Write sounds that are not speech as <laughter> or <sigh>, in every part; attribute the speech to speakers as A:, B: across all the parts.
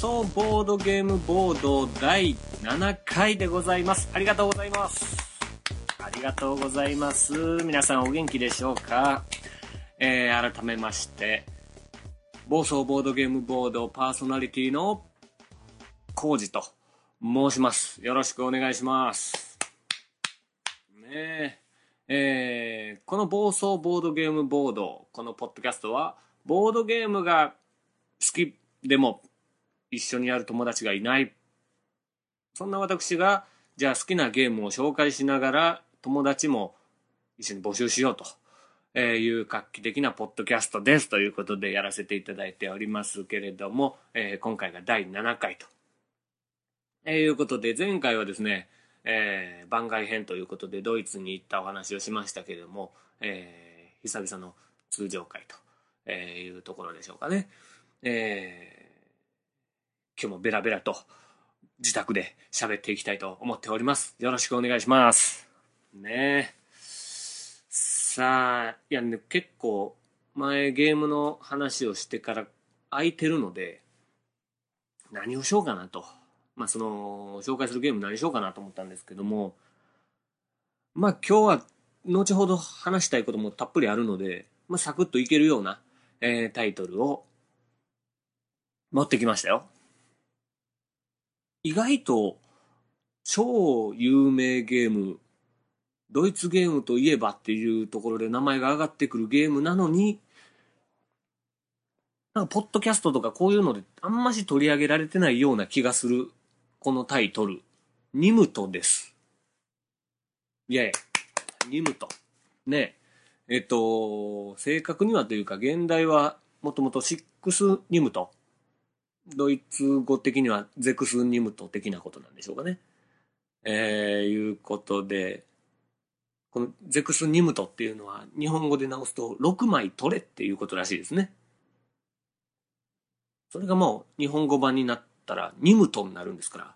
A: どうボードゲームボード第7回でございます。ありがとうございます。ありがとうございます皆さんお元気でしょうか？えー、改めまして暴走ボードゲームボードパーソナリティのコウジと申します。よろしくお願いします。ねえ。えー、この暴走ボードゲームボードこのポッドキャストはボードゲームが好きでも一緒にやる友達がいない。そんな私がじゃあ好きなゲームを紹介しながら友達も一緒に募集しようと。いう画期的なポッドキャストですということでやらせていただいておりますけれども、えー、今回が第7回と、えー、いうことで前回はですねえー、番外編ということでドイツに行ったお話をしましたけれども、えー、久々の通常会とえいうところでしょうかね。え、今日もベラベラと自宅で喋っていきたいと思っております。よろしくお願いします。ねえさあ、いやね、結構前ゲームの話をしてから空いてるので、何をしようかなと。まあ、その、紹介するゲーム何しようかなと思ったんですけども、まあ、今日は、後ほど話したいこともたっぷりあるので、まあ、サクッといけるような、えー、タイトルを持ってきましたよ。意外と、超有名ゲーム、ドイツゲームといえばっていうところで名前が上がってくるゲームなのに、なんか、ポッドキャストとかこういうのであんまし取り上げられてないような気がするこのタイトル、ニムトです。いやいや、ニムト。ねえっと、正確にはというか、現代はもともとシックスニムト。ドイツ語的にはゼクスニムト的なことなんでしょうかね。えー、いうことで、このゼクスニムトっていうのは日本語で直すと6枚取れっていうことらしいですね。それがもう日本語版になったらニムトになるんですから、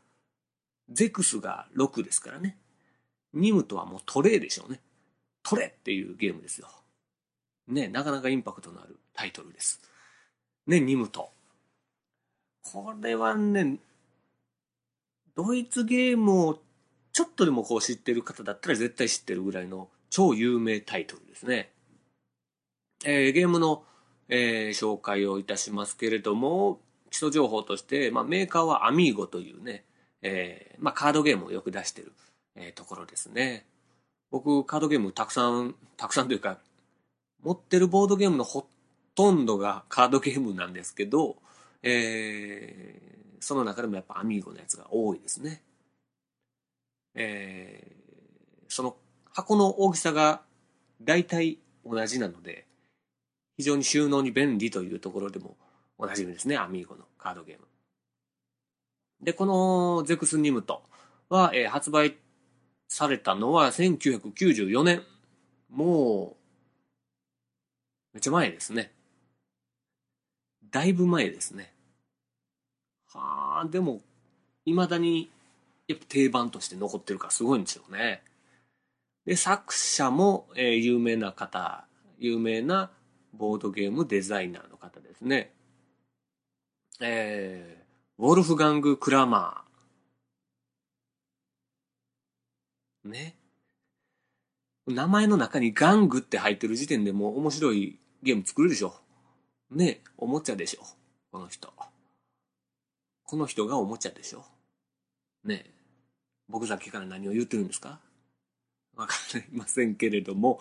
A: ゼクスが6ですからね。ニムトはもうトレーでしょうね。トレっていうゲームですよ。ね、なかなかインパクトのあるタイトルです。ね、ニムト。これはね、ドイツゲームをちょっとでもこう知ってる方だったら絶対知ってるぐらいの超有名タイトルですね。えー、ゲームの、えー、紹介をいたしますけれども、基礎情報として、まあ、メーカーはアミーゴというね、えー、まあ、カードゲームをよく出してる、えー、ところですね。僕、カードゲームたくさん、たくさんというか、持ってるボードゲームのほとんどがカードゲームなんですけど、えー、その中でもやっぱアミーゴのやつが多いですね。えー、その箱の大きさが大体同じなので、非常に収納に便利というところでもおなじみですね、アミーゴのカードゲーム。で、このゼクスニムトは、えー、発売されたのは1994年。もう、めっちゃ前ですね。だいぶ前ですね。はあ、でも、未だに、やっぱ定番として残ってるからすごいんですよね。で、作者も、えー、有名な方、有名なボードゲームデザイナーの方ですね。えー、ウォルフガング・クラマー。ね。名前の中にガングって入ってる時点でもう面白いゲーム作るでしょ。ねおもちゃでしょ。この人。この人がおもちゃでしょ。ね僕さっきから何を言ってるんですか？わかりませんけれども、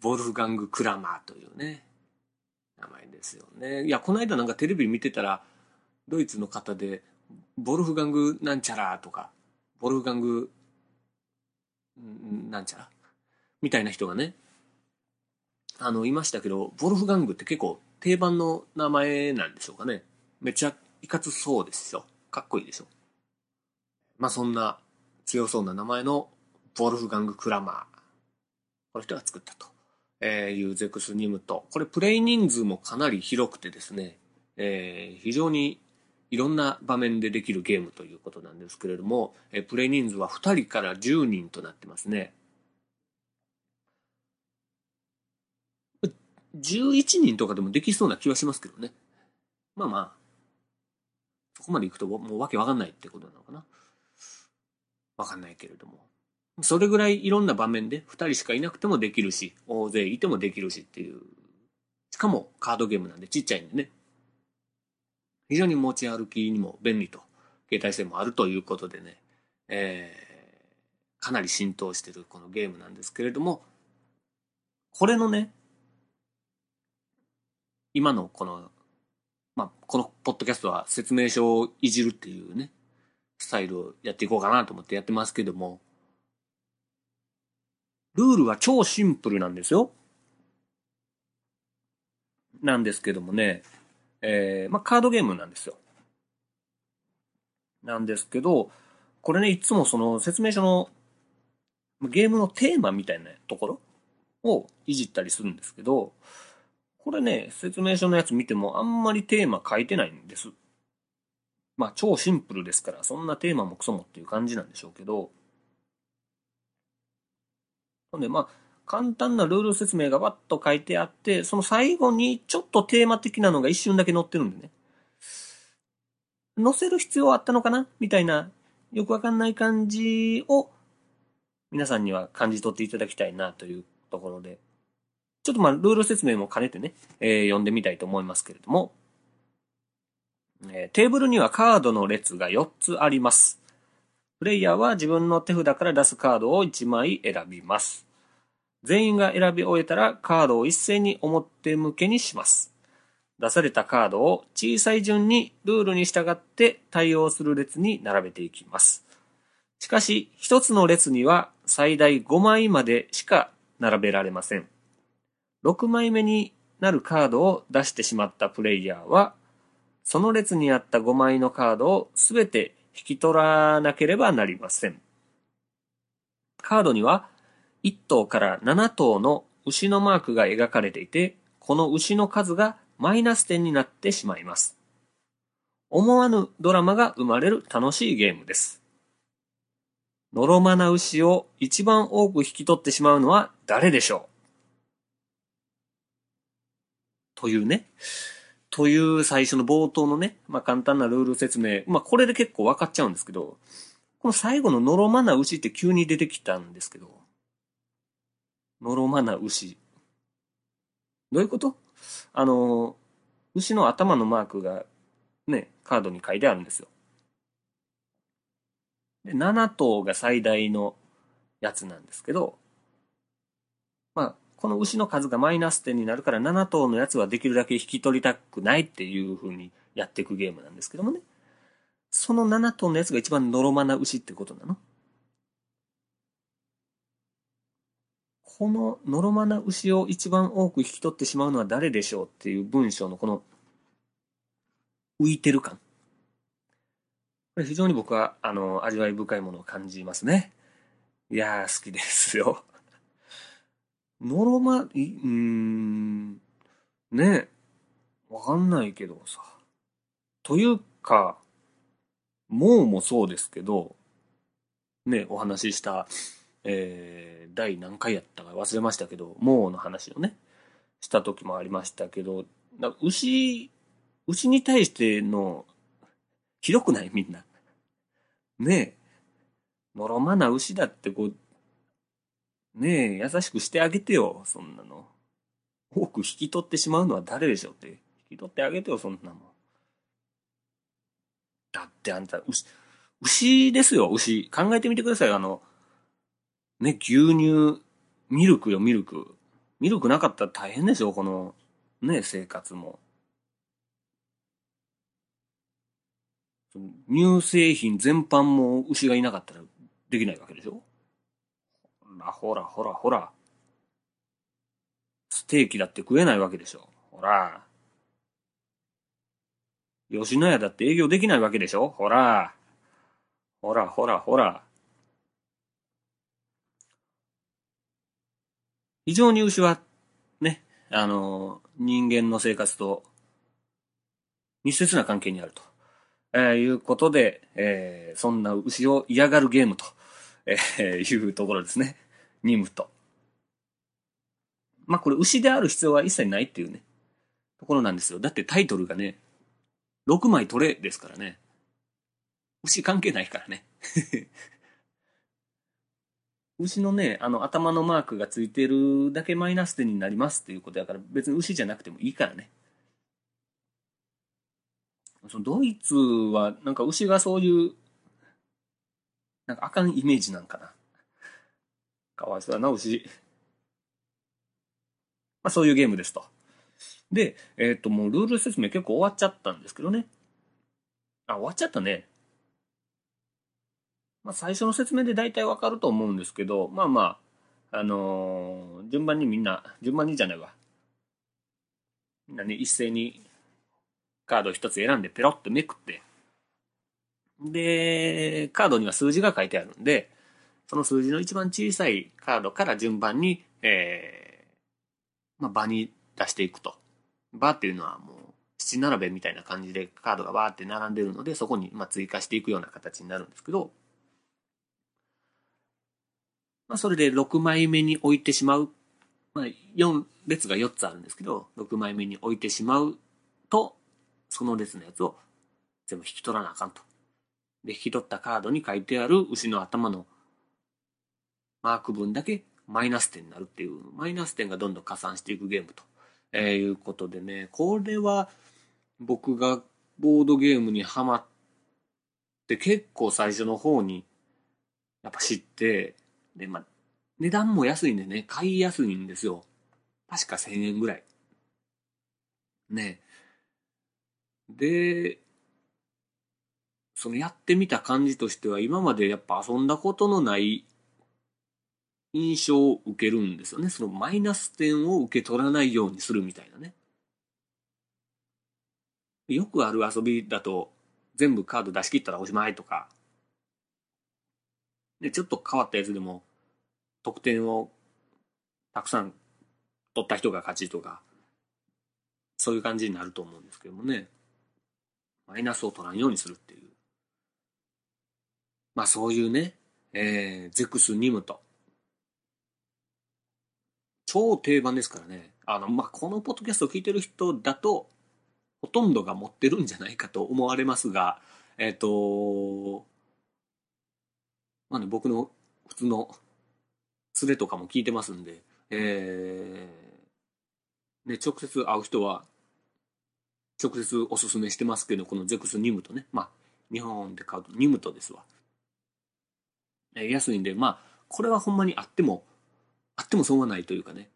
A: ボルフガング・クラマーというね、名前ですよね。いや、この間なんかテレビ見てたら、ドイツの方で、ボルフガングなんちゃらとか、ボルフガング、なんちゃら？みたいな人がね、あの、いましたけど、ボルフガングって結構定番の名前なんでしょうかね。めちゃいかつそうですよ。かっこいいでしょ。まあそんな強そうな名前のボルフガング・クラマー。この人が作ったと、えいうゼクスニムと。これプレイ人数もかなり広くてですね、えー、非常にいろんな場面でできるゲームということなんですけれども、えプレイ人数は2人から10人となってますね。11人とかでもできそうな気はしますけどね。まあまあ、そこまで行くともうわけわかんないってことなのかな？わかんないけれども。それぐらいいろんな場面で2人しかいなくてもできるし、大勢いてもできるしっていう。しかもカードゲームなんでちっちゃいんでね。非常に持ち歩きにも便利と、携帯性もあるということでね、えー、かなり浸透してるこのゲームなんですけれども、これのね、今のこの、まあ、このポッドキャストは説明書をいじるっていうね、スタイルをやっていこうかなと思ってやってますけども、ルールは超シンプルなんですよ。なんですけどもね、えー、まあ、カードゲームなんですよ。なんですけど、これね、いつもその説明書のゲームのテーマみたいなところをいじったりするんですけど、これね、説明書のやつ見てもあんまりテーマ書いてないんです。まあ超シンプルですから、そんなテーマもクソもっていう感じなんでしょうけど、ほんでまあ、簡単なルール説明がバッと書いてあって、その最後にちょっとテーマ的なのが一瞬だけ載ってるんでね。載せる必要あったのかな？みたいな、よくわかんない感じを皆さんには感じ取っていただきたいなというところで。ちょっとまあ、ルール説明も兼ねてね、えー、読んでみたいと思いますけれども、えー、テーブルにはカードの列が4つあります。プレイヤーは自分の手札から出すカードを1枚選びます。全員が選び終えたらカードを一斉に表向けにします。出されたカードを小さい順にルールに従って対応する列に並べていきます。しかし、一つの列には最大5枚までしか並べられません。6枚目になるカードを出してしまったプレイヤーは、その列にあった5枚のカードをすべて引き取らなければなりません。カードには1頭から7頭の牛のマークが描かれていて、この牛の数がマイナス点になってしまいます。思わぬドラマが生まれる楽しいゲームです。ノロマな牛を一番多く引き取ってしまうのは誰でしょう？というね。という最初の冒頭のね、まあ簡単なルール説明。まあこれで結構分かっちゃうんですけど、この最後のノロマな牛って急に出てきたんですけど、ノロマな牛。どういうこと？あの、牛の頭のマークがね、カードに書いてあるんですよ。で、7頭が最大のやつなんですけど、まあ、この牛の数がマイナス点になるから7頭のやつはできるだけ引き取りたくないっていう風にやっていくゲームなんですけどもね。その7頭のやつが一番ノロマな牛ってことなの？このノロマな牛を一番多く引き取ってしまうのは誰でしょうっていう文章のこの浮いてる感。これ非常に僕は、あの、味わい深いものを感じますね。いやー、好きですよ。ノロマ、い、うーん、ねえわかんないけどさ。というか、もうもそうですけど、ね、お話しした、えー、第何回やったか忘れましたけど、もうの話をね、した時もありましたけど、牛、牛に対しての、ひどくない？みんな。ねえ。のろまな牛だってこう、ねえ、優しくしてあげてよ、そんなの。多く引き取ってしまうのは誰でしょうって。引き取ってあげてよ、そんなもん。だってあんた、牛、牛ですよ、牛。考えてみてください。あの、ね、牛乳、ミルクよ、ミルク。ミルクなかったら大変ですよ、この、ね、生活も。乳製品全般も牛がいなかったらできないわけでしょら、ほら、ほら、ほら。ステーキだって食えないわけでしょほら。吉野家だって営業できないわけでしょほら。ほら、ほら、ほら。非常に牛は、ね、あの、人間の生活と密接な関係にあると、えー、いうことで、えー、そんな牛を嫌がるゲームと、えー、いうところですね。ニムと。まあこれ牛である必要は一切ないっていうね、ところなんですよ。だってタイトルがね、6枚取れですからね。牛関係ないからね。<laughs> 牛のね、あの頭のマークがついてるだけマイナス点になりますっていうことやから別に牛じゃなくてもいいからね。そのドイツはなんか牛がそういうなんかあかんイメージなんかな。かわいそうだな、牛。<laughs> まあそういうゲームですと。で、えっ、ー、ともうルール説明結構終わっちゃったんですけどね。あ、終わっちゃったね。まあ、最初の説明で大体わかると思うんですけど、まあまあ、あのー、順番にみんな、順番にじゃないわ。みんなね、一斉にカード一つ選んでペロッとめくって、で、カードには数字が書いてあるんで、その数字の一番小さいカードから順番に、えー、まあ、場に出していくと。場っていうのはもう、七並べみたいな感じでカードがバーって並んでるので、そこにま追加していくような形になるんですけど、まあ、それで6枚目に置いてしまう。まあ、4列が4つあるんですけど、6枚目に置いてしまうと、その列のやつを全部引き取らなあかんと。で、引き取ったカードに書いてある牛の頭のマーク分だけマイナス点になるっていう、マイナス点がどんどん加算していくゲームと、えー、いうことでね、これは僕がボードゲームにハマって結構最初の方にやっぱ知って、で、まあ、値段も安いんでね、買いやすいんですよ。確か1000円ぐらい。ね。で、そのやってみた感じとしては、今までやっぱ遊んだことのない印象を受けるんですよね。そのマイナス点を受け取らないようにするみたいなね。よくある遊びだと、全部カード出し切ったらおしまいとか、で、ちょっと変わったやつでも、得点をたくさん取った人が勝ちとか、そういう感じになると思うんですけどもね。マイナスを取らんようにするっていう。まあそういうね、えー、ゼクス・ニムト。超定番ですからね。あの、まあこのポッドキャストを聞いてる人だと、ほとんどが持ってるんじゃないかと思われますが、えっ、ー、と、まあね、僕の普通の連れとかも聞いてますんで、えー、ね、直接会う人は、直接おすすめしてますけど、このゼクスニムトね。まあ、日本で買うとニムトですわ。えー、安いんで、まあ、これはほんまにあっても、あっても損はないというかね。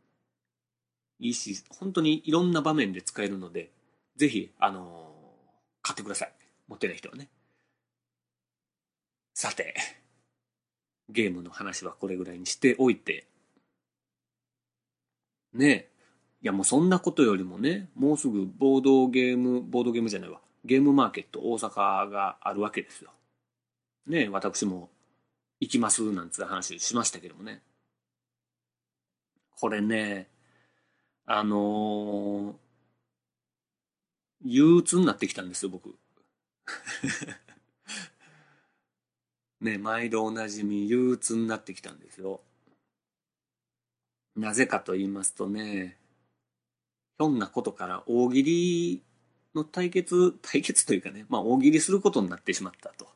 A: いいし、本当にいろんな場面で使えるので、ぜひ、あのー、買ってください。持ってない人はね。さて。ゲームの話はこれぐらいにしておいて、ねえ、いやもうそんなことよりもね、もうすぐボードゲーム、ボードゲームじゃないわ、ゲームマーケット大阪があるわけですよ。ねえ、私も行きますなんつう話しましたけどもね。これね、あのー、憂鬱になってきたんですよ、僕。<laughs> ね、毎度おなじみ憂鬱になってきたんですよ。なぜかと言いますとね、ひょんなことから大喜利の対決、対決というかね、まあ大喜利することになってしまったと、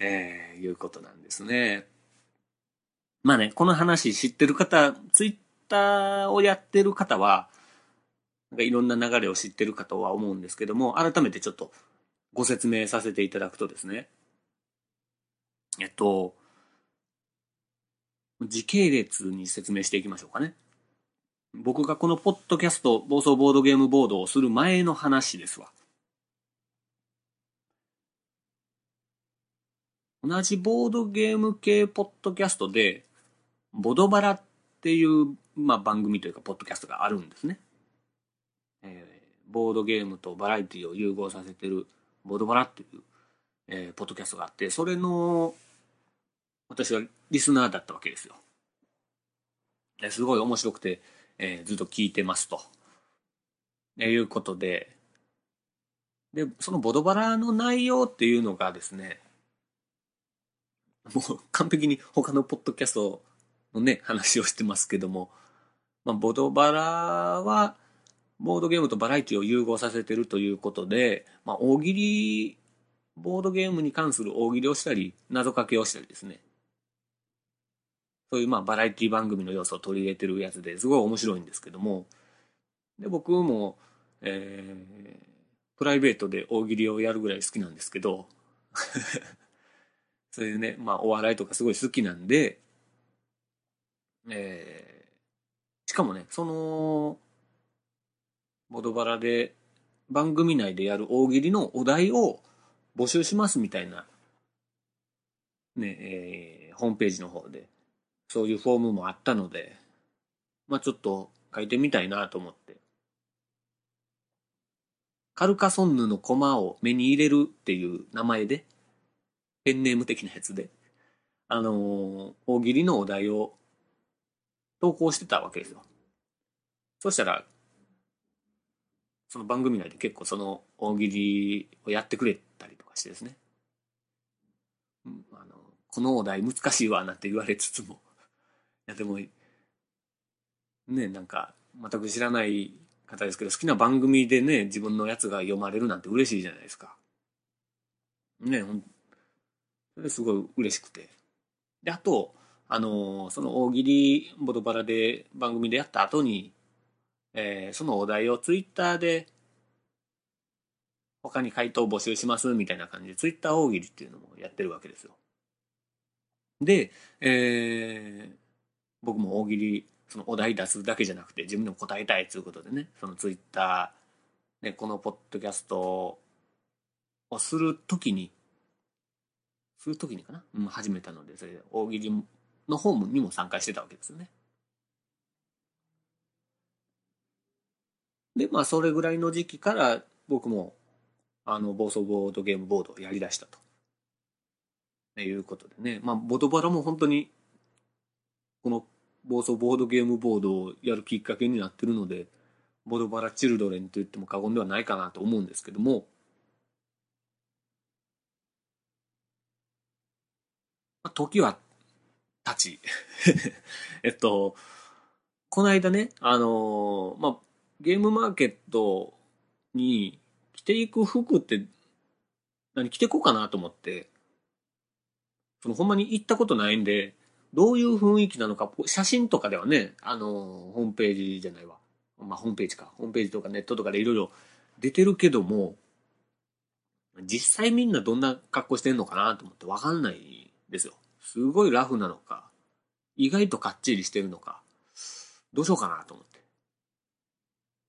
A: えー、いうことなんですね。まあね、この話知ってる方、ツイッターをやってる方は、なんかいろんな流れを知ってるかとは思うんですけども、改めてちょっとご説明させていただくとですね、えっと、時系列に説明していきましょうかね。僕がこのポッドキャスト、暴走ボードゲームボードをする前の話ですわ。同じボードゲーム系ポッドキャストで、ボドバラっっていう、まあ、番組というか、ポッドキャストがあるんですね。えー、ボードゲームとバラエティを融合させてる、ボドバラっていう、えー、ポッドキャストがあって、それの私はリスナーだったわけですよ。すごい面白くて、えー、ずっと聞いてますと。えいうことで、で、そのボドバラの内容っていうのがですね、もう完璧に他のポッドキャストのね、話をしてますけども、まあ、ボドバラは、ボードゲームとバラエティを融合させてるということで、まあ、大喜利ボードゲームに関する大喜利をしたり、謎かけをしたりですね。そういうまあバラエティ番組の要素を取り入れてるやつですごい面白いんですけども、で、僕も、えー、プライベートで大喜利をやるぐらい好きなんですけど、<laughs> そういうね、まあお笑いとかすごい好きなんで、えー、しかもね、その、ボドバラで番組内でやる大喜利のお題を募集しますみたいな、ね、えー、ホームページの方で、そういうフォームもあったので、まあちょっと書いてみたいなと思って。カルカソンヌのコマを目に入れるっていう名前で、ペンネーム的なやつで、あのー、大喜利のお題を投稿してたわけですよ。そしたら、その番組内で結構その大喜利をやってくれたりとかしてですね。うん、あの、このお題難しいわなんて言われつつも、いやでも、ね、なんか、全く知らない方ですけど、好きな番組でね、自分のやつが読まれるなんて嬉しいじゃないですか。ね、ほん、それすごい嬉しくて。で、あと、あの、その大喜利ボドバラで番組でやった後に、えー、そのお題をツイッターで他に回答募集しますみたいな感じでツイッター大喜利っていうのもやってるわけですよ。で、えー、僕も大喜利そのお題出すだけじゃなくて自分でも答えたいということでねそのツイッター、ね、このポッドキャストをするときにするときにかな、うん、始めたのでそれで大喜利のホームにも参加してたわけですよね。でまあそれぐらいの時期から僕もあの暴走ボードゲームボードをやりだしたと。いうことでね。まあボドバラも本当にこの暴走ボードゲームボードをやるきっかけになってるので、ボドバラチルドレンと言っても過言ではないかなと思うんですけども、まあ、時は経ち <laughs> えっと、この間ね、あのー、まあ、ゲームマーケットに着ていく服って何着てこうかなと思って、そのほんまに行ったことないんで、どういう雰囲気なのか、写真とかではね、あの、ホームページじゃないわ。まあ、ホームページか。ホームページとかネットとかでいろいろ出てるけども、実際みんなどんな格好してんのかなと思ってわかんないですよ。すごいラフなのか、意外とかっちりしてるのか、どうしようかなと思って。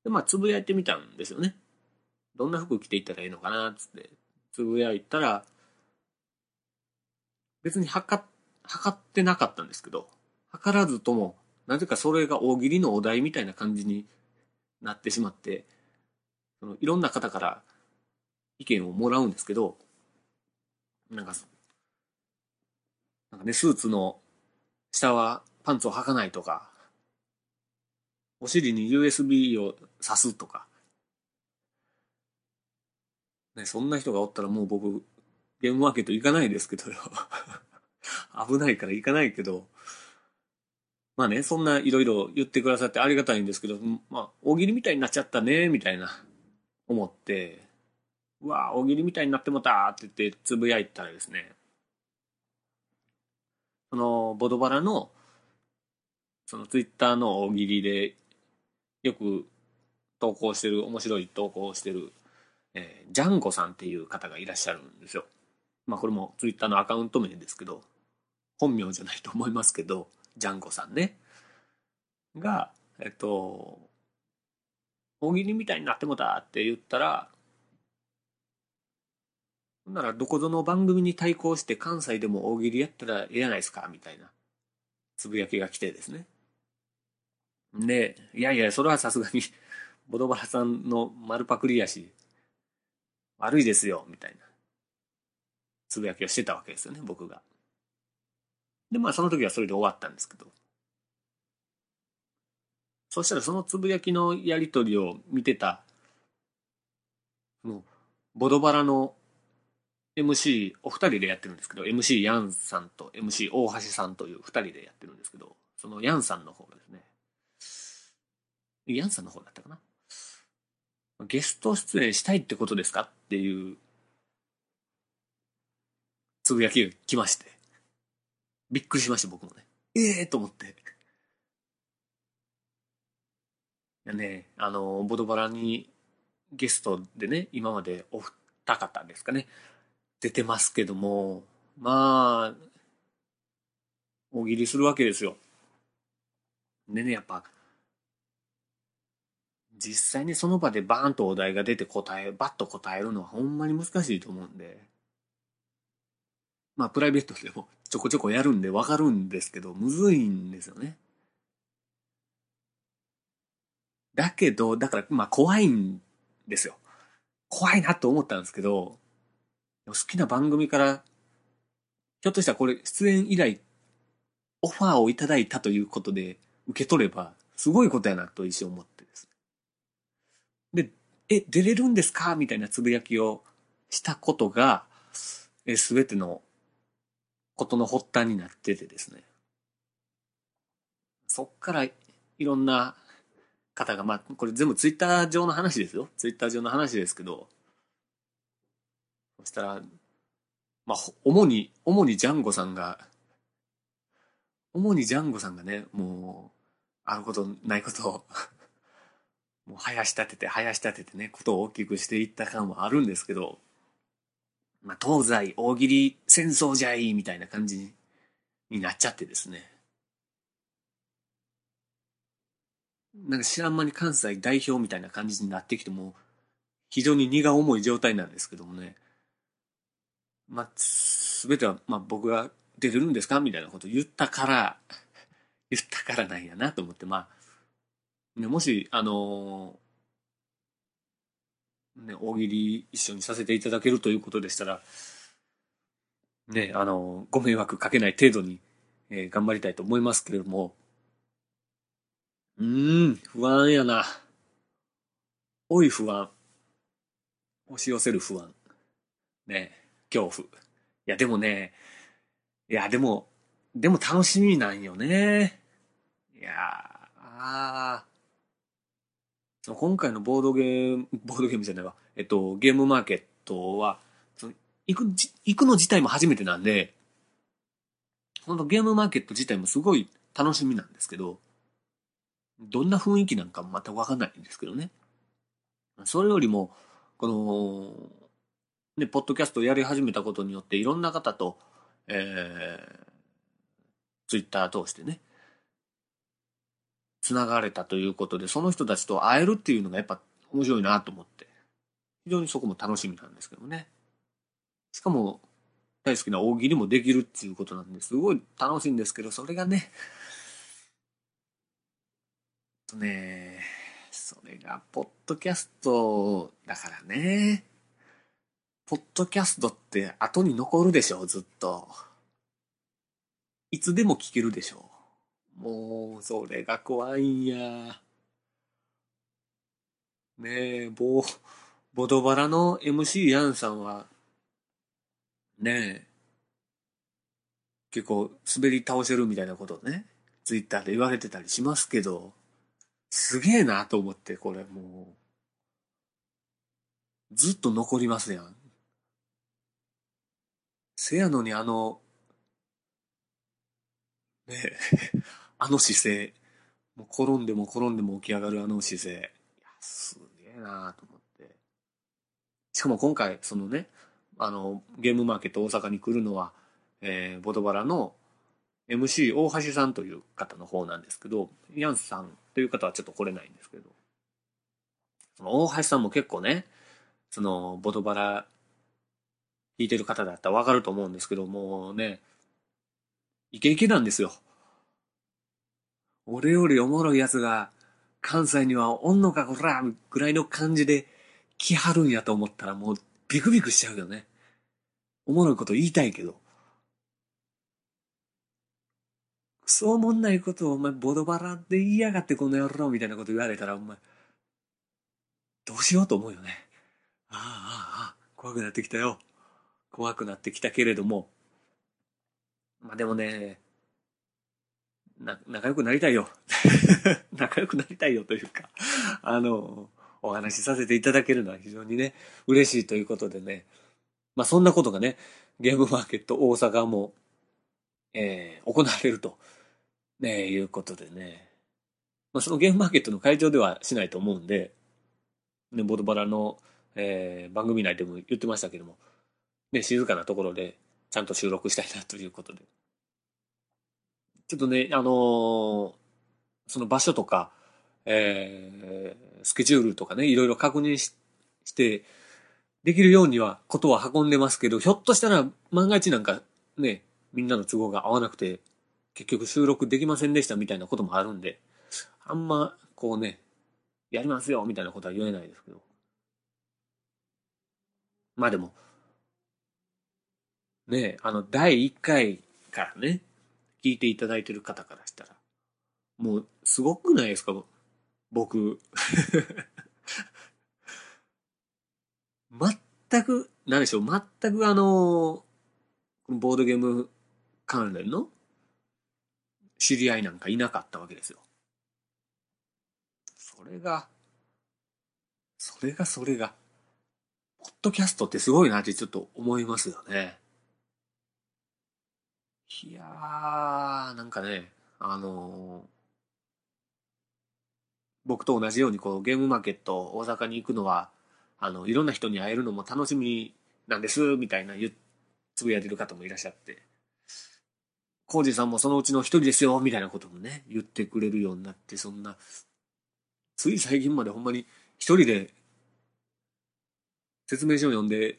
A: で、まあ、つぶやいてみたんですよね。どんな服着ていったらいいのかな、つって。つぶやいたら、別に測っ測ってなかったんですけど、測らずとも、なぜかそれが大喜利のお題みたいな感じになってしまって、そのいろんな方から意見をもらうんですけど、なんか、かね、スーツの下はパンツを履かないとか、お尻に USB を挿すとか、ね、そんな人がおったらもう僕、ゲームマーケット行かないですけどよ。<laughs> 危ないから行かないけど、まあね、そんないろいろ言ってくださってありがたいんですけど、まあ、大喜利みたいになっちゃったね、みたいな、思って、うわ大喜利みたいになってもたって言ってつぶやいたらですね、その、ボドバラの、そのツイッターの大喜利で、よく投稿してる、面白い投稿してる、えー、ジャンゴさんっていう方がいらっしゃるんですよ。まあこれもツイッターのアカウント名ですけど、本名じゃないと思いますけど、ジャンゴさんね。が、えっと、大喜利みたいになってもたって言ったら、ほんならどこぞの番組に対抗して関西でも大喜利やったらええやないですかみたいなつぶやきが来てですね。で、いやいや、それはさすがに、<laughs> ボドバラさんの丸パクリやし、悪いですよ、みたいな、つぶやきをしてたわけですよね、僕が。で、まあその時はそれで終わったんですけど。そしたらそのつぶやきのやりとりを見てた、その、ボドバラの MC、お二人でやってるんですけど、MC ヤンさんと MC 大橋さんという二人でやってるんですけど、そのヤンさんの方ですね。ヤンさんの方だったかな。ゲスト出演したいってことですかっていうつぶやきが来まして。びっくりしました、僕もね。ええー、と思って。いやね、あの、ボドバラにゲストでね、今までお二方ですかね、出てますけども、まあ、大喜利するわけですよ。でね、やっぱ、実際にその場でバーンとお題が出て答え、バッと答えるのはほんまに難しいと思うんで、まあプライベートでもちょこちょこやるんでわかるんですけど、むずいんですよね。だけど、だから、まあ怖いんですよ。怖いなと思ったんですけど、好きな番組から、ひょっとしたらこれ出演依頼、オファーをいただいたということで受け取れば、すごいことやなと一瞬思ってですね。で、え、出れるんですか？みたいなつぶやきをしたことが、すべてのことの発端になっててですね。そっからいろんな方が、まあ、これ全部ツイッター上の話ですよ。ツイッター上の話ですけど、そしたら、まあ、主に、主にジャンゴさんが、主にジャンゴさんがね、もう、あることないことをもう生やし立てて、生やし立ててね、ことを大きくしていった感はあるんですけど、まあ、東西大喜利戦争じゃいいみたいな感じになっちゃってですね。なんか知らん間に関西代表みたいな感じになってきても、非常に荷が重い状態なんですけどもね。まあ、すべては、まあ僕が出てるんですか？みたいなこと言ったから、<laughs> 言ったからなんやなと思って、まあ、ね、もし、あのー、ね、大喜利一緒にさせていただけるということでしたら、ね、あのー、ご迷惑かけない程度に、えー、頑張りたいと思いますけれども、うーん、不安やな。おい不安。押し寄せる不安。ね、恐怖。いや、でもね、いや、でも、でも楽しみなんよね。いやあその今回のボードゲーム、ボードゲームじゃないわ。えっと、ゲームマーケットは、その行く、行くの自体も初めてなんで、このゲームマーケット自体もすごい楽しみなんですけど、どんな雰囲気なんかも全くわかんないんですけどね。それよりも、この、ね、ポッドキャストをやり始めたことによって、いろんな方と、えー、ツイッター通してね、繋がれたということで、その人たちと会えるっていうのがやっぱ面白いなと思って、非常にそこも楽しみなんですけどね。しかも、大好きな大喜利もできるっていうことなんですごい楽しいんですけど、それがね、とね、それが、ポッドキャストだからね。ポッドキャストって後に残るでしょ、ずっと。いつでも聞けるでしょう。もう、それが怖いんや。ねえ、ボ、ボドバラの MC ヤンさんは、ねえ、結構滑り倒せるみたいなことね、ツイッターで言われてたりしますけど、すげえなと思って、これもう、ずっと残りますやん。せやのにあの、ねえ、<laughs> あの姿勢、もう転んでも転んでも起き上がるあの姿勢、すげえなと思って。しかも今回、そのね、あの、ゲームマーケット大阪に来るのは、えー、ボトバラの MC 大橋さんという方の方なんですけど、ヤンスさんという方はちょっと来れないんですけど、その大橋さんも結構ね、そのボトバラ弾いてる方だったらわかると思うんですけど、もうね、イケイケなんですよ。俺よりおもろい奴が関西にはおんのかこらぐらいの感じで来はるんやと思ったらもうビクビクしちゃうよね。おもろいこと言いたいけど。そうもんないことをお前ボドバラで言いやがってこの野郎みたいなこと言われたらお前、どうしようと思うよね。ああ、ああ、怖くなってきたよ。怖くなってきたけれども。まあでもね、な、仲良くなりたいよ。<laughs> 仲良くなりたいよというか、あの、お話しさせていただけるのは非常にね、嬉しいということでね。まあそんなことがね、ゲームマーケット大阪も、えー、行われると、ね、いうことでね。まあ、そのゲームマーケットの会場ではしないと思うんで、ね、ボドバラの、えー、番組内でも言ってましたけども、ね、静かなところでちゃんと収録したいなということで。ちょっとね、あのー、その場所とか、えー、スケジュールとかね、いろいろ確認しして、できるようにはことは運んでますけど、ひょっとしたら万が一なんかね、みんなの都合が合わなくて、結局収録できませんでしたみたいなこともあるんで、あんま、こうね、やりますよみたいなことは言えないですけど。まあでも、ね、あの、第1回からね、聞いていただいてる方からしたら、もう、すごくないですか？僕。<laughs> 全く、何でしょう、全くあの、ボードゲーム関連の知り合いなんかいなかったわけですよ。それが、それがそれが、ポッドキャストってすごいなってちょっと思いますよね。いやー、なんかね、あのー、僕と同じようにこうゲームマーケット大阪に行くのは、あの、いろんな人に会えるのも楽しみなんです、みたいな言つぶやいてる方もいらっしゃって、コージさんもそのうちの一人ですよ、みたいなこともね、言ってくれるようになって、そんな、つい最近までほんまに一人で説明書を読んで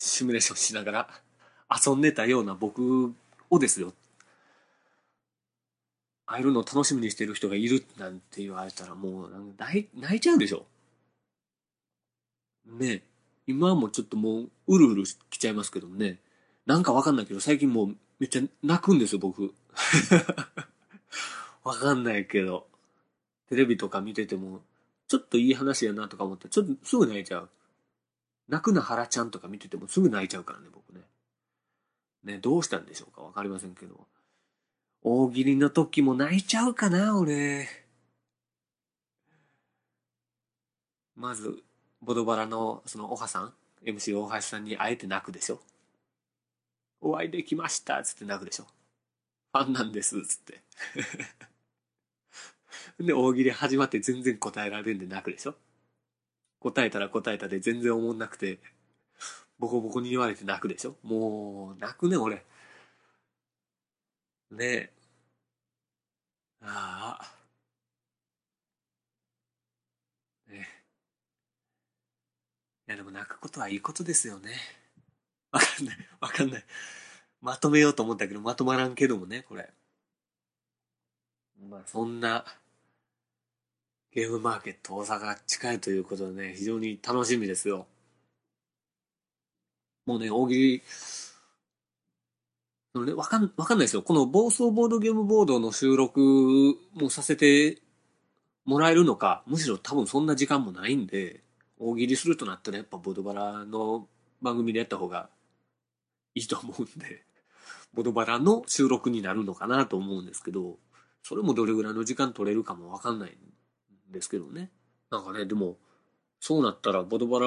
A: シミュレーションしながら遊んでたような僕をですよ。会えるのを楽しみにしてる人がいるなんて言われたらもう泣い泣いちゃうでしょ。ね今はもうちょっともううるうるきちゃいますけどね。なんかわかんないけど最近もうめっちゃ泣くんですよ僕。<laughs> わかんないけど。テレビとか見てても、ちょっといい話やなとか思ってちょっとすぐ泣いちゃう。泣くな原ちゃんとか見ててもすぐ泣いちゃうからね、僕ね。ね、どうしたんでしょうか？わかりませんけど。大喜利の時も泣いちゃうかな、俺。まず、ボドバラの、その、おはさん、MC 大橋さんに会えて泣くでしょ。お会いできましたつって泣くでしょ。ファンなんですつって。<laughs> で、大喜利始まって全然答えられんで泣くでしょ。答えたら答えたで全然思んなくて、ボコボコに言われて泣くでしょ？もう、泣くね、俺。ねえ。ああ。ねいや、でも泣くことはいいことですよね。わかんない。わかんない。まとめようと思ったけど、まとまらんけどもね、これ。まあ、そんな、ゲームマーケット大阪近いということでね、非常に楽しみですよ。もうね、大喜利、のね、わかん、わかんないですよ。この暴走ボードゲームボードの収録もさせてもらえるのか、むしろ多分そんな時間もないんで、大喜利するとなったらやっぱボードバラの番組でやった方がいいと思うんで、<laughs> ボドバラの収録になるのかなと思うんですけど、それもどれぐらいの時間取れるかもわかんないんですけどね。なんかね、でも、そうなったらボドバラ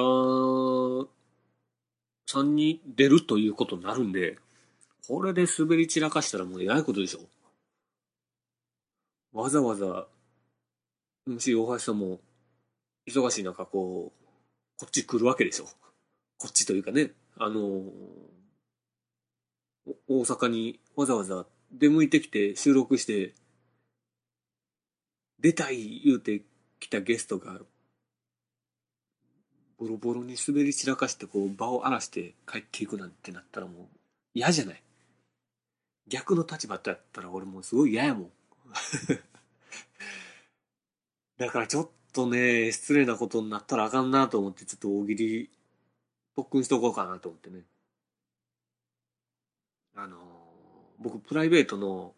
A: さんに出るということになるんで、これで滑り散らかしたらもうえらいことでしょ。わざわざ、MC 大橋さんも忙しい中こう、こっち来るわけでしょ。こっちというかね、あのー、大阪にわざわざ出向いてきて収録して、出たい言うて来たゲストがボロボロに滑り散らかしてこう場を荒らして帰っていくなんてなったらもう嫌じゃない？逆の立場だったら俺もうすごい嫌やもん。<laughs> だからちょっとね失礼なことになったらあかんなと思ってちょっと大喜利特訓しとこうかなと思ってね。あの僕プライベートの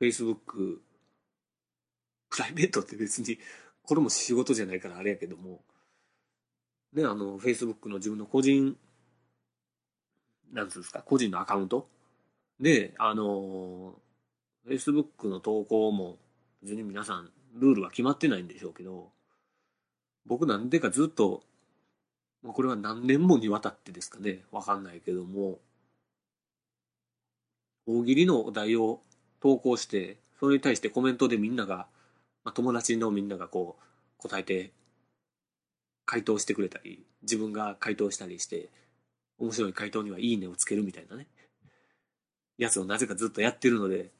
A: Facebook プライベートって別にこれも仕事じゃないからあれやけどもね、あの、Facebook の自分の個人、なんつうんですか、個人のアカウントで、あの、Facebook の投稿も、別に皆さん、ルールは決まってないんでしょうけど、僕なんでかずっと、まあこれは何年もにわたってですかね。わかんないけども、大喜利のお題を投稿して、それに対してコメントでみんなが、まあ、友達のみんながこう、答えて、回答してくれたり、自分が回答したりして、面白い回答にはいいねをつけるみたいなね。やつをなぜかずっとやってるので、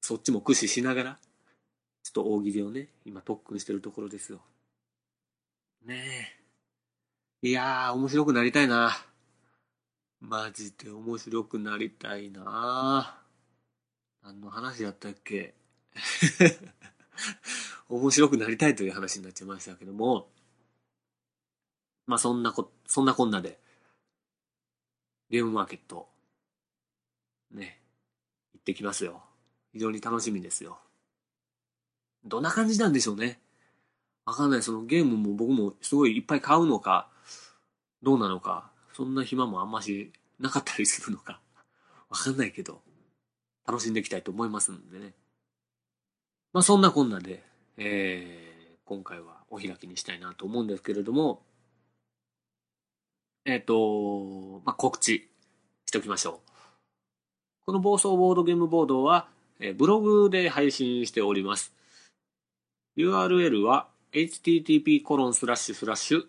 A: そっちも駆使しながら、ちょっと大喜利をね、今特訓してるところですよ。ねえ。いやー、面白くなりたいな。マジで面白くなりたいな。何の話やったっけ <laughs> 面白くなりたいという話になっちゃいましたけども、まあそんなこ、そんなこんなで、ゲームマーケット、ね、行ってきますよ。非常に楽しみですよ。どんな感じなんでしょうね。わかんない。そのゲームも僕もすごいいっぱい買うのか、どうなのか、そんな暇もあんましなかったりするのか、わかんないけど、楽しんでいきたいと思いますんでね。まあそんなこんなで、えー、今回はお開きにしたいなと思うんですけれども、えっ、ー、と、まあ告知しておきましょう。この暴走ボードゲームボードは、えブログで配信しております。URL は http コロンスラッシュスラッシュ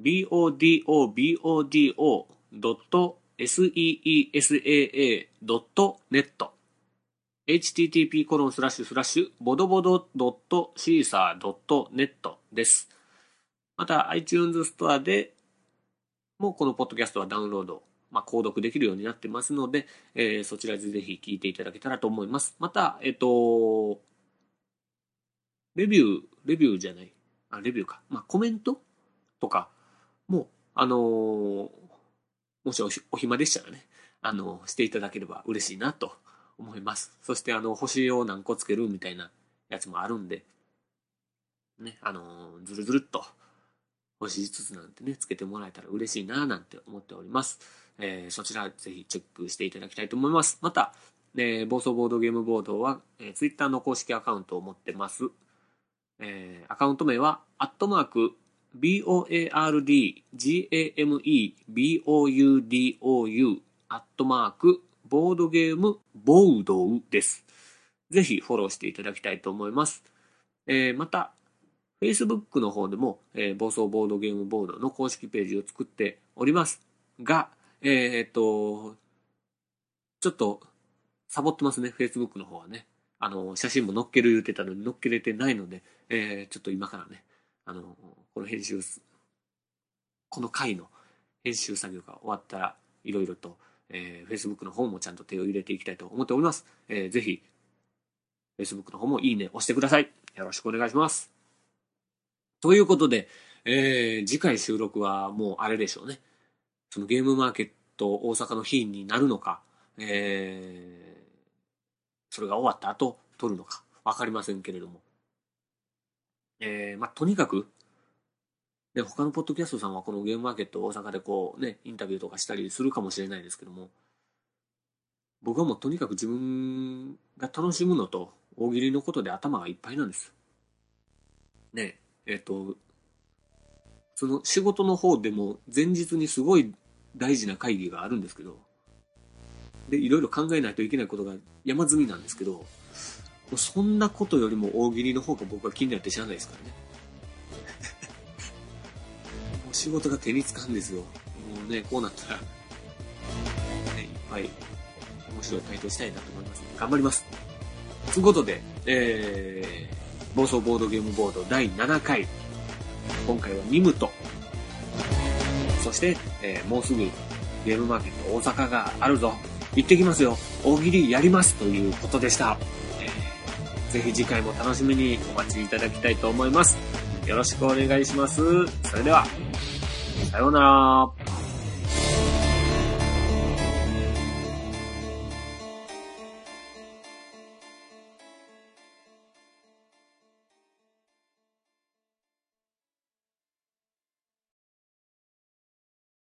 A: bodobodo.seesaa.net http コロンスラッシュスラッシュボドボド .caesar.net です。また iTunes ストアでもこのポッドキャストはダウンロードまあ、購読できるようになってますので、えー、そちらでぜひ聞いていただけたらと思います。また、えっ、と、レビュー、レビューじゃない、あ、レビューか。まあ、コメントとかも、あのー、もしお暇でしたらね、あのー、していただければ嬉しいなと思います。そして、あの、星を何個つけるみたいなやつもあるんで、ね、あのー、ずるずるっと、星5つなんてね、つけてもらえたら嬉しいななんて思っております。えー、そちらぜひチェックしていただきたいと思います。また、えー、暴走ボードゲームボードは、えー、Twitter の公式アカウントを持ってます。えー、アカウント名は、アットマーク、BOARD-GAMEBOUDOU、アットマーク、ボードゲームボードウです。ぜひフォローしていただきたいと思います。えー、また、Facebook の方でも、えー、暴走ボードゲームボードの公式ページを作っておりますが、えー、っと、ちょっと、サボってますね、Facebook の方はね。あの、写真も載っける言ってたのに載っけれてないので、えー、ちょっと今からね、あの、この編集、この回の編集作業が終わったら、いろいろと、えー、Facebook の方もちゃんと手を入れていきたいと思っております。えー、ぜひ、Facebook の方もいいね押してください。よろしくお願いします。ということで、えー、次回収録はもうあれでしょうね。そのゲームマーケット大阪の日になるのか、えー、それが終わった後撮るのか、わかりませんけれども。えー、まあ、とにかく、で、他のポッドキャストさんはこのゲームマーケット大阪でこうね、インタビューとかしたりするかもしれないですけども、僕はもうとにかく自分が楽しむのと大喜利のことで頭がいっぱいなんです。ねえ、っ、と、その仕事の方でも前日にすごい大事な会議があるんですけど、で、いろいろ考えないといけないことが山積みなんですけど、そんなことよりも大喜利の方が僕は気になって知らないですからね。<laughs> もう仕事が手につかんですよ。もうね、こうなったら、ね、いっぱい面白い回答したいなと思います、頑張ります。ということで、えー、暴走ボードゲームボード第7回。今回はニムと、そして、えー、もうすぐゲームマーケット大阪があるぞ。行ってきますよ。大喜利やりますということでした。えー、ぜひ次回も楽しみにお待ちいただきたいと思います。よろしくお願いします。それでは、さようなら。